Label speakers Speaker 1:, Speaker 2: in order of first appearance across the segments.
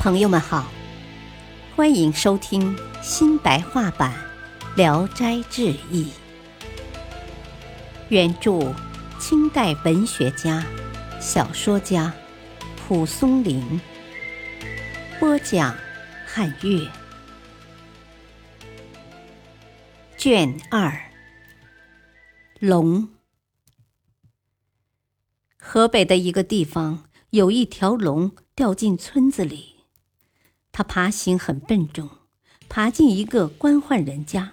Speaker 1: 朋友们好，欢迎收听新白话版《聊斋志异》，原著清代文学家、小说家蒲松龄，播讲汉乐，卷二，龙。河北的一个地方有一条龙掉进村子里。他爬行很笨重，爬进一个官宦人家，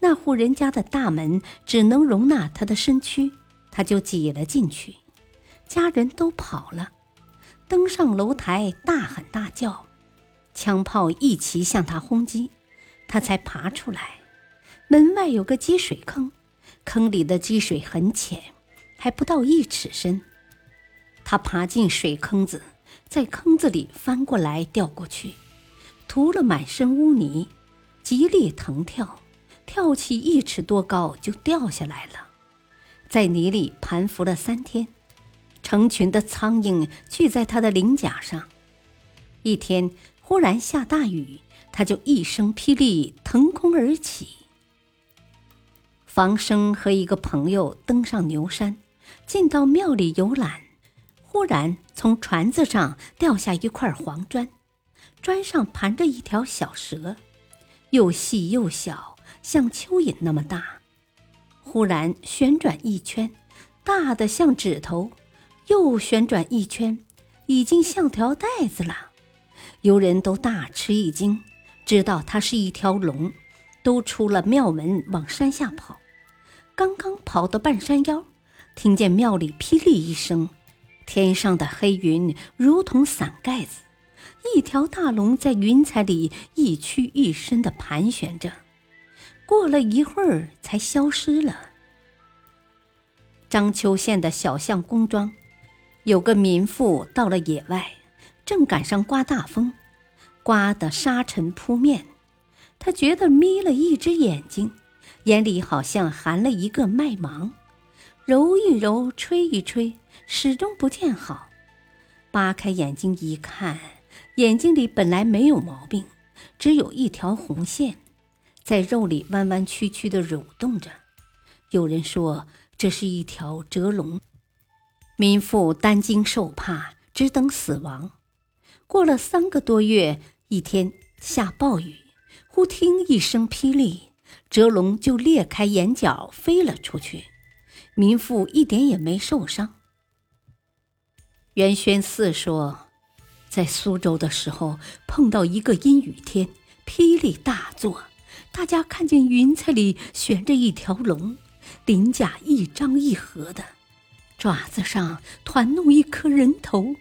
Speaker 1: 那户人家的大门只能容纳他的身躯，他就挤了进去。家人都跑了，登上楼台，大喊大叫，枪炮一齐向他轰击，他才爬出来。门外有个积水坑，坑里的积水很浅，还不到一尺深。他爬进水坑子。在坑子里翻过来掉过去，涂了满身污泥，极力腾跳，跳起一尺多高就掉下来了，在泥里盘伏了三天，成群的苍蝇聚在他的鳞甲上。一天忽然下大雨，他就一声霹雳腾空而起。房生和一个朋友登上牛山，进到庙里游览。忽然，从船子上掉下一块黄砖，砖上盘着一条小蛇，又细又小，像蚯蚓那么大。忽然旋转一圈，大的像指头；又旋转一圈，已经像条带子了。游人都大吃一惊，知道它是一条龙，都出了庙门往山下跑。刚刚跑到半山腰，听见庙里霹雳一声。天上的黑云如同伞盖子，一条大龙在云彩里一屈一伸地盘旋着，过了一会儿才消失了。章丘县的小巷工庄，有个民妇到了野外，正赶上刮大风，刮得沙尘扑面，她觉得眯了一只眼睛，眼里好像含了一个麦芒，揉一揉，吹一吹。始终不见好，扒开眼睛一看，眼睛里本来没有毛病，只有一条红线，在肉里弯弯曲曲的蠕动着。有人说这是一条蛰龙。民妇担惊受怕，只等死亡。过了三个多月，一天下暴雨，忽听一声霹雳，蛰龙就裂开眼角飞了出去，民妇一点也没受伤。袁宣四说，在苏州的时候碰到一个阴雨天，霹雳大作，大家看见云彩里悬着一条龙，鳞甲一张一合的，爪子上团弄一颗人头，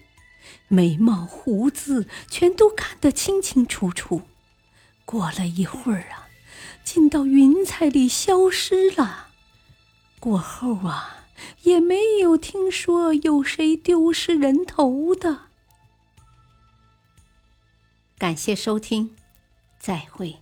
Speaker 1: 眉毛胡子全都看得清清楚楚。过了一会儿啊，进到云彩里消失了。过后啊。也没有听说有谁丢失人头的。感谢收听，再会。